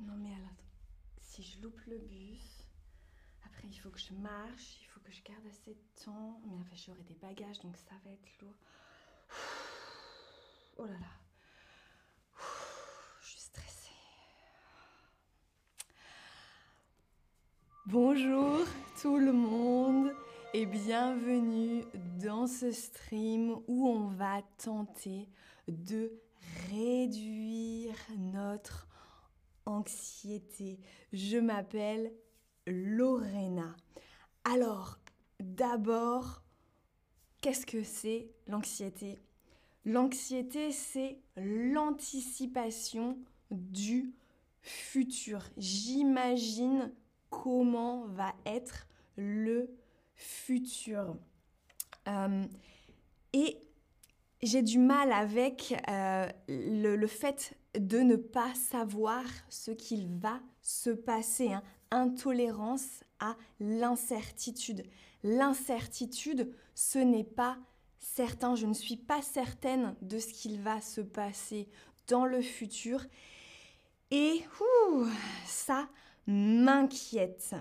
non mais alors, si je loupe le bus, après il faut que je marche, il faut que je garde assez de temps, mais enfin j'aurai des bagages donc ça va être lourd. Oh là là. Je suis stressée. Bonjour tout le monde et bienvenue dans ce stream où on va tenter de réduire notre anxiété. Je m'appelle Lorena. Alors, d'abord, qu'est-ce que c'est l'anxiété? L'anxiété, c'est l'anticipation du futur. J'imagine comment va être le futur. Euh, et j'ai du mal avec euh, le, fait de ne pas savoir ce qu'il va se passer. Hein. Intolérance à l'incertitude. L'incertitude, ce n'est pas certain. Je ne suis pas certaine de ce qu'il va se passer dans le futur. Et ça m'inquiète.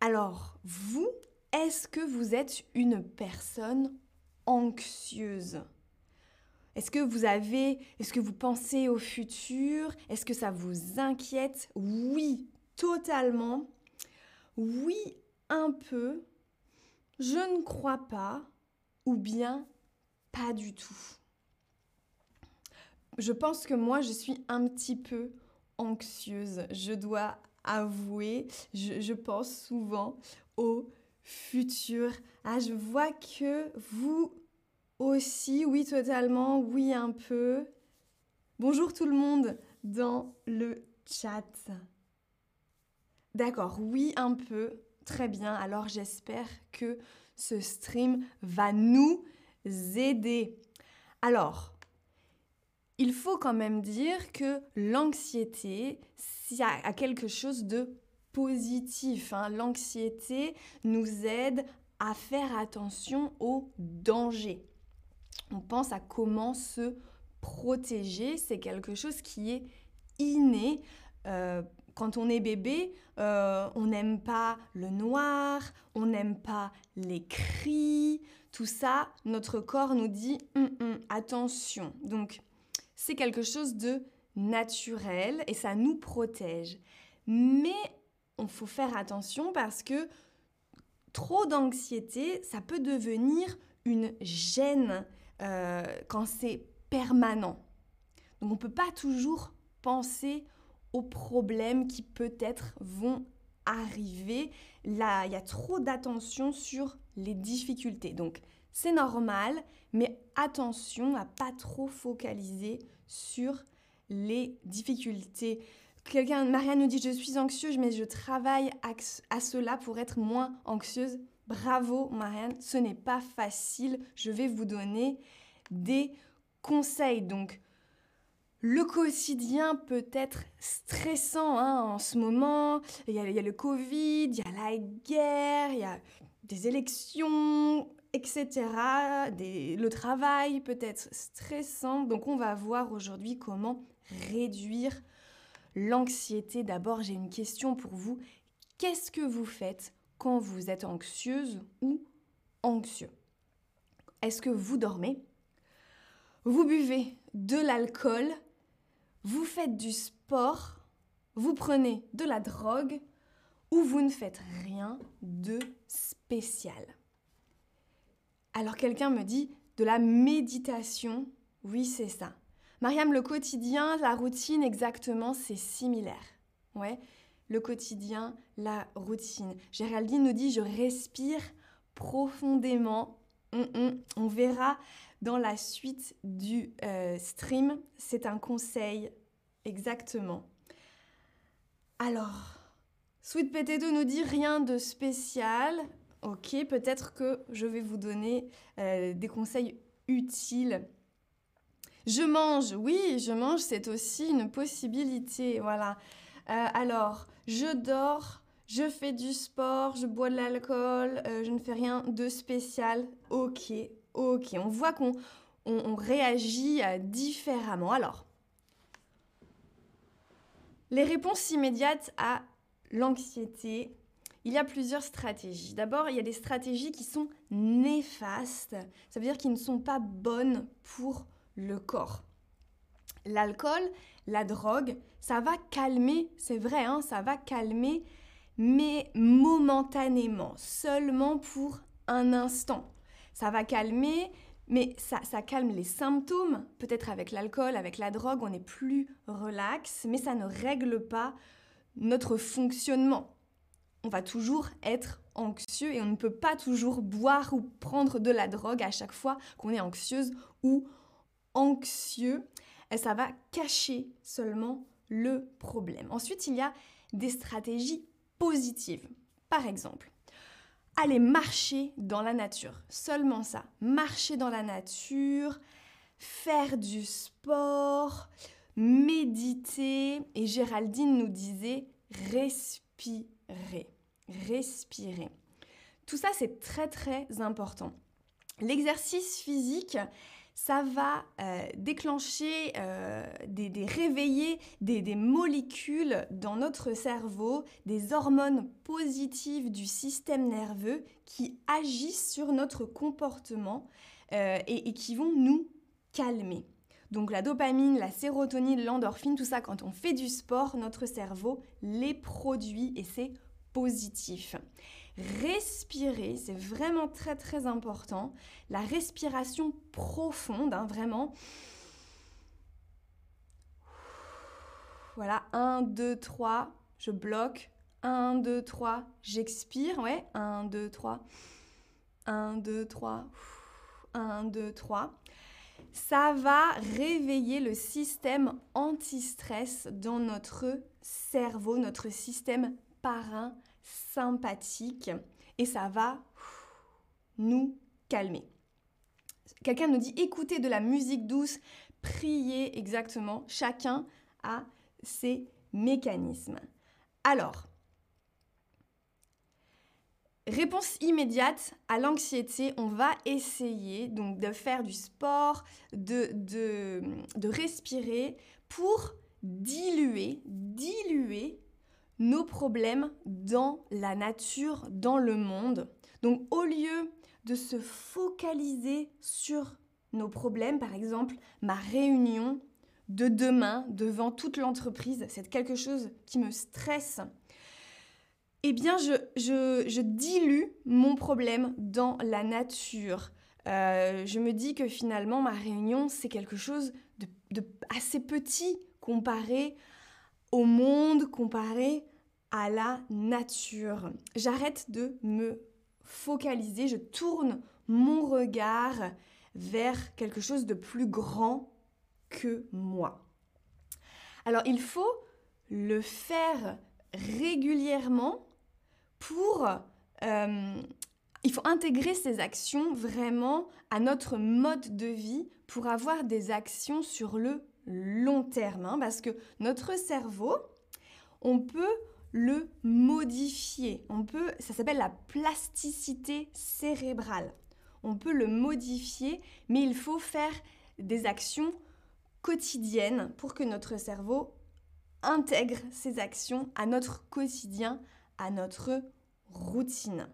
Alors, vous, est-ce que vous êtes une personne anxieuse? Est-ce que vous avez, est-ce que vous pensez au futur? Est-ce que ça vous inquiète? Oui, totalement. Oui, un peu. Je ne crois pas. Ou bien pas du tout. Je pense que moi, je suis un petit peu anxieuse. Je dois avouer, je, pense souvent au futur. Ah, je vois que vous aussi, oui totalement, oui un peu. Bonjour tout le monde dans le chat. D'accord, oui un peu. Très bien, alors j'espère que ce stream va nous aider. Alors, il faut quand même dire que l'anxiété, s'il a quelque chose de positif. Hein. L'anxiété nous aide à faire attention aux dangers. On pense à comment se protéger. C'est quelque chose qui est inné. Euh, quand on est bébé, euh, on n'aime pas le noir, on n'aime pas les cris, tout ça, notre corps nous dit hum, hum, attention. Donc, c'est quelque chose de naturel et ça nous protège. Mais on faut faire attention parce que trop d'anxiété, ça peut devenir une gêne euh, quand c'est permanent. Donc on ne peut pas toujours penser aux problèmes qui peut-être vont arriver. Là, il y a trop d'attention sur les difficultés. Donc c'est normal, mais attention à pas trop focaliser sur les difficultés. Quelqu'un, Marianne nous dit Je suis anxieuse, mais je travaille à, cela pour être moins anxieuse. Bravo, Marianne, ce n'est pas facile. Je vais vous donner des conseils. Donc, le quotidien peut être stressant hein, en ce moment. Il y, a, le Covid, il y a la guerre, il y a des élections, etc. Le travail peut être stressant. Donc on va voir aujourd'hui comment réduire l'anxiété, d'abord j'ai une question pour vous. Qu'est-ce que vous faites quand vous êtes anxieuse ou anxieux. Est-ce que vous dormez? Vous buvez de l'alcool? Vous faites du sport? Vous prenez de la drogue? Ou vous ne faites rien de spécial? Alors quelqu'un me dit de la méditation? Oui, c'est ça. Mariam, le quotidien, la routine, exactement, c'est similaire. Ouais, le quotidien, la routine. Géraldine nous dit, je respire profondément. Hum, hum. On verra dans la suite du euh, stream. C'est un conseil, exactement. Alors, Sweet Potato nous dit rien de spécial. Ok, peut-être que je vais vous donner euh, des conseils utiles je mange, oui, je mange, c'est aussi une possibilité. Voilà. Euh, alors, je dors, je fais du sport, je bois de l'alcool, euh, je ne fais rien de spécial. Ok, ok. On voit qu'on réagit euh, différemment. Alors, Les réponses immédiates à l'anxiété, il y a plusieurs stratégies. D'abord, il y a des stratégies qui sont néfastes. Ça veut dire qu'ils ne sont pas bonnes pour le corps. L'alcool, la drogue, ça va calmer, c'est vrai, hein, ça va calmer, mais momentanément, seulement pour un instant. Ça va calmer, mais ça, ça calme les symptômes. Peut-être avec l'alcool, avec la drogue, on est plus relax, mais ça ne règle pas notre fonctionnement. On va toujours être anxieux et on ne peut pas toujours boire ou prendre de la drogue à chaque fois qu'on est anxieuse ou anxieux. Et ça va cacher seulement le problème. Ensuite, il y a des stratégies positives. Par exemple, aller marcher dans la nature. Seulement ça. Marcher dans la nature, faire du sport, méditer. Et Géraldine nous disait respirer. Respirer. Tout ça, c'est très très important. L'exercice physique, ça va euh, déclencher, euh, des, réveiller des, molécules dans notre cerveau, des hormones positives du système nerveux qui agissent sur notre comportement euh, et, et, qui vont nous calmer. Donc la dopamine, la sérotonine, l'endorphine, tout ça, quand on fait du sport, notre cerveau les produit et c'est positif. Respirer, c'est vraiment très très important. La respiration profonde, hein, vraiment. Voilà, 1, 2, 3, je bloque. 1, 2, 3, j'expire. Ouais, 1, 2, 3. 1, 2, 3. 1, 2, 3. Ça va réveiller le système anti-stress dans notre cerveau, notre système parrain sympathique et ça va nous calmer. Quelqu'un nous dit écoutez de la musique douce, priez exactement. Chacun a ses mécanismes. Alors, Réponse immédiate à l'anxiété, on va essayer donc de faire du sport, de, respirer pour diluer, diluer nos problèmes dans la nature, dans le monde. Donc au lieu de se focaliser sur nos problèmes, par exemple ma réunion de demain devant toute l'entreprise, c'est quelque chose qui me stresse, eh bien je, dilue mon problème dans la nature. Euh, je me dis que finalement ma réunion c'est quelque chose de, de assez petit comparé au monde, comparé à la nature. J'arrête de me focaliser, je tourne mon regard vers quelque chose de plus grand que moi. Alors il faut le faire régulièrement pour... Euh, il faut intégrer ces actions vraiment à notre mode de vie pour avoir des actions sur le long terme. Hein, parce que notre cerveau, on peut le modifier. On peut, ça s'appelle la plasticité cérébrale. On peut le modifier, mais il faut faire des actions quotidiennes pour que notre cerveau intègre ces actions à notre quotidien, à notre routine.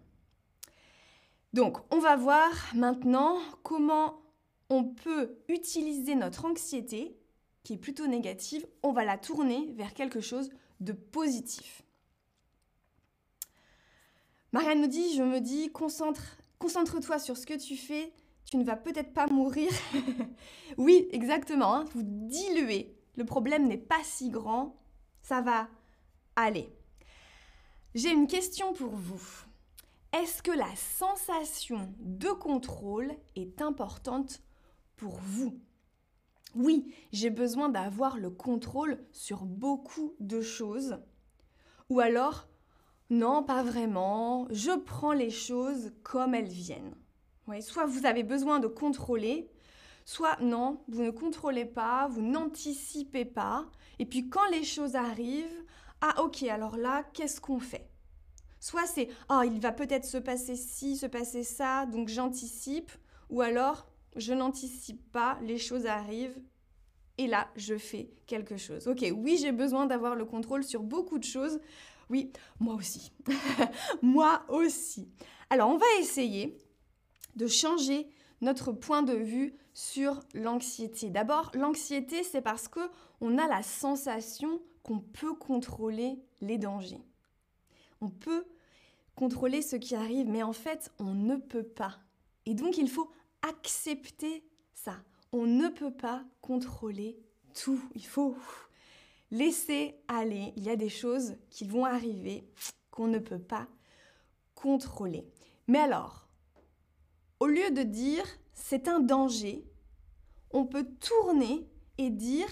Donc, on va voir maintenant comment on peut utiliser notre anxiété, qui est plutôt négative, on va la tourner vers quelque chose de positif. Marianne nous dit, je me dis, concentre, concentre-toi sur ce que tu fais, tu ne vas peut-être pas mourir. oui, exactement, hein, vous diluez. Le problème n'est pas si grand, ça va aller. J'ai une question pour vous. Est-ce que la sensation de contrôle est importante pour vous? Oui, j'ai besoin d'avoir le contrôle sur beaucoup de choses. Ou alors, non, pas vraiment. Je prends les choses comme elles viennent. soit vous avez besoin de contrôler, soit non, vous ne contrôlez pas, vous n'anticipez pas. Et puis quand les choses arrivent, ah ok, alors là, qu'est-ce qu'on fait? Soit c'est, ah, il va peut-être se passer ci, se passer ça, donc j'anticipe. Ou alors, je n'anticipe pas, les choses arrivent et là, je fais quelque chose. Ok, oui, j'ai besoin d'avoir le contrôle sur beaucoup de choses. Oui, moi aussi. moi aussi. Alors, on va essayer de changer notre point de vue sur l'anxiété. D'abord, l'anxiété, c'est parce que on a la sensation qu'on peut contrôler les dangers. On peut contrôler ce qui arrive, mais en fait, on ne peut pas. Et donc, il faut accepter ça. On ne peut pas contrôler tout. Il faut laisser aller. Il y a des choses qui vont arriver qu'on ne peut pas contrôler. Mais alors, au lieu de dire c'est un danger, on peut tourner et dire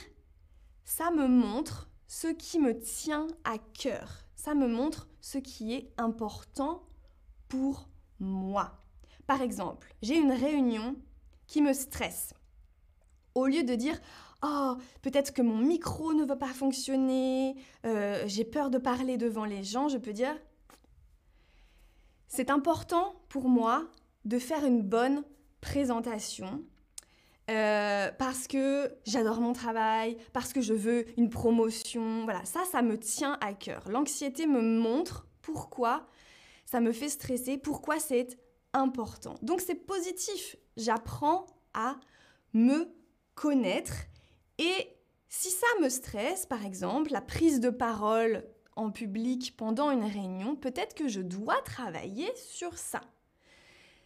ça me montre ce qui me tient à cœur. Ça me montre ce qui est important pour moi. Par exemple, j'ai une réunion qui me stresse. Au lieu de dire Oh, peut-être que mon micro ne va pas fonctionner, euh, j'ai peur de parler devant les gens, je peux dire C'est important pour moi de faire une bonne présentation euh, parce que j'adore mon travail, parce que je veux une promotion. Voilà, ça, ça me tient à cœur. L'anxiété me montre pourquoi ça me fait stresser, pourquoi c'est important. Donc c'est positif. J'apprends à me connaître et si ça me stresse, par exemple, la prise de parole en public pendant une réunion, peut-être que je dois travailler sur ça.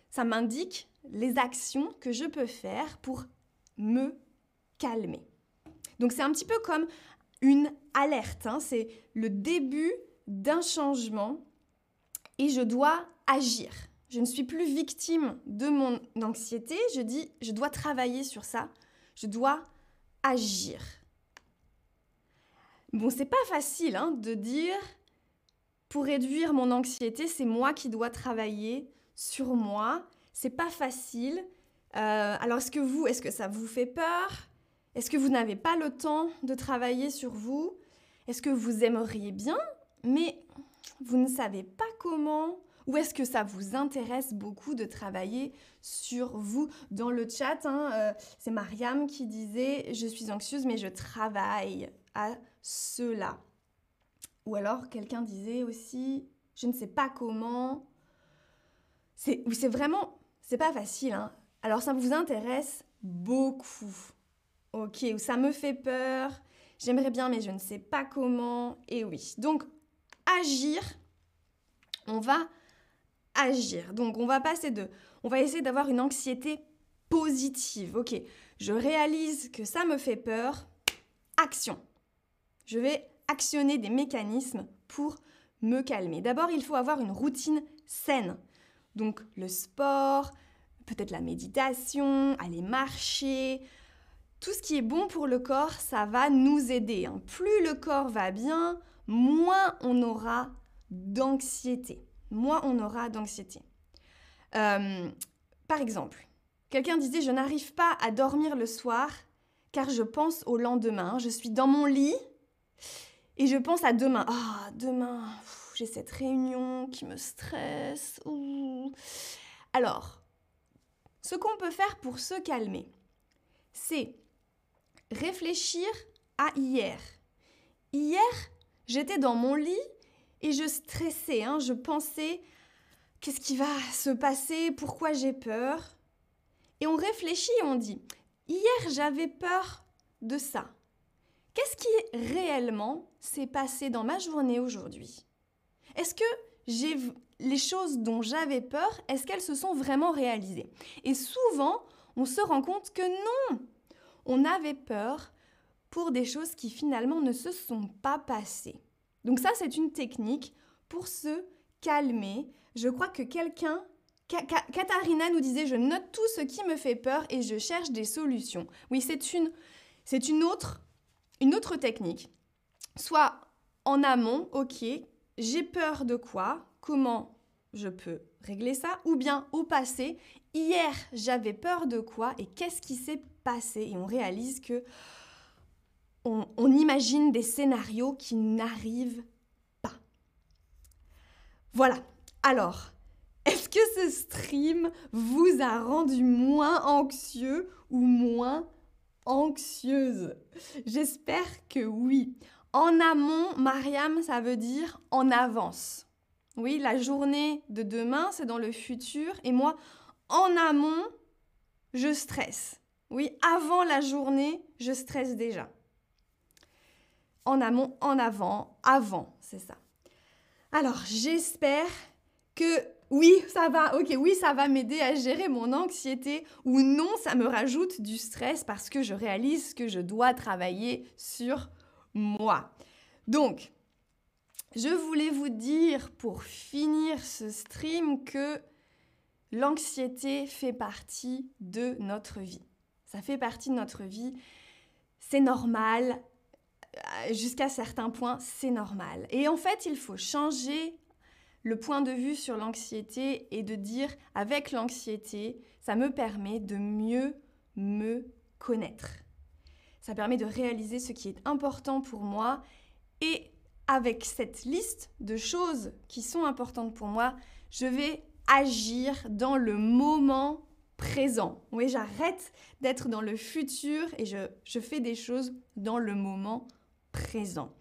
Ça m'indique les actions que je peux faire pour me calmer. Donc c'est un petit peu comme une alerte, hein. c'est le début d'un changement et je dois agir. Je ne suis plus victime de mon anxiété, je dis je dois travailler sur ça, je dois agir. Bon, c'est pas facile hein, de dire pour réduire mon anxiété, c'est moi qui dois travailler sur moi. C'est pas facile. Euh, alors, est-ce que vous, est-ce que ça vous fait peur? Est-ce que vous n'avez pas le temps de travailler sur vous? Est-ce que vous aimeriez bien, mais vous ne savez pas comment ou est-ce que ça vous intéresse beaucoup de travailler sur vous? Dans le chat, hein, euh, c'est Mariam qui disait Je suis anxieuse, mais je travaille à cela. Ou alors quelqu'un disait aussi Je ne sais pas comment. C'est vraiment, c'est pas facile. Hein. Alors ça vous intéresse beaucoup. Ok, ou ça me fait peur. J'aimerais bien, mais je ne sais pas comment. Et oui. Donc, agir, on va agir. Donc on va passer de, on va essayer d'avoir une anxiété positive. Ok, je réalise que ça me fait peur. Action. Je vais actionner des mécanismes pour me calmer. D'abord, il faut avoir une routine saine. Donc le sport, peut-être la méditation, aller marcher. Tout ce qui est bon pour le corps, ça va nous aider. Hein. Plus le corps va bien, moins on aura d'anxiété moins on aura d'anxiété. Euh, par exemple, quelqu'un disait Je n'arrive pas à dormir le soir car je pense au lendemain. Je suis dans mon lit et je pense à demain. Ah, demain, j'ai cette réunion qui me stresse. Alors, ce qu'on peut faire pour se calmer, c'est réfléchir à hier. Hier, j'étais dans mon lit et je stressais, hein, je pensais qu'est-ce qui va se passer, pourquoi j'ai peur? Et on réfléchit on dit, hier j'avais peur de ça. Qu'est-ce qui réellement s'est passé dans ma journée aujourd'hui? Est-ce que j'ai les choses dont j'avais peur, est-ce qu'elles se sont vraiment réalisées? Et souvent, on se rend compte que non, on avait peur pour des choses qui finalement ne se sont pas passées. Donc ça, c'est une technique pour se calmer. Je crois que quelqu'un, Katharina nous disait, je note tout ce qui me fait peur et je cherche des solutions. Oui, c'est une, c'est une autre, une autre technique. Soit en amont, ok, j'ai peur de quoi Comment je peux régler ça Ou bien au passé, hier j'avais peur de quoi et qu'est-ce qui s'est passé Et on réalise que on, imagine des scénarios qui n'arrivent pas. Voilà. Alors, est-ce que ce stream vous a rendu moins anxieux ou moins anxieuse? J'espère que oui. En amont, Mariam, ça veut dire en avance. Oui, la journée de demain, c'est dans le futur. Et moi, en amont, je stresse. Oui, avant la journée, je stresse déjà. En amont, en avant, avant, c'est ça. Alors, j'espère que oui, ça va, ok, oui, ça va m'aider à gérer mon anxiété ou non, ça me rajoute du stress parce que je réalise que je dois travailler sur moi. Donc, je voulais vous dire pour finir ce stream que l'anxiété fait partie de notre vie. Ça fait partie de notre vie. C'est normal. Euh, jusqu'à certains points, c'est normal. Et en fait, il faut changer le point de vue sur l'anxiété et de dire avec l'anxiété, ça me permet de mieux me connaître. Ça permet de réaliser ce qui est important pour moi et avec cette liste de choses qui sont importantes pour moi, je vais agir dans le moment présent. Oui, j'arrête d'être dans le futur et je, je, fais des choses dans le moment présent.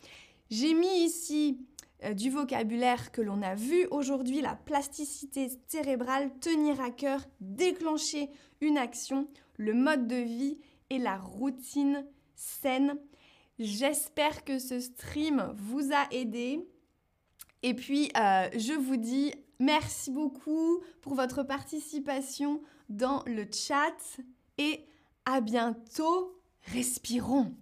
J'ai mis ici euh, du vocabulaire que l'on a vu aujourd'hui, la plasticité cérébrale, tenir à cœur, déclencher une action, le mode de vie et la routine saine. J'espère que ce stream vous a aidé. Et puis, euh, je vous dis merci beaucoup pour votre participation dans le chat et à bientôt. Respirons.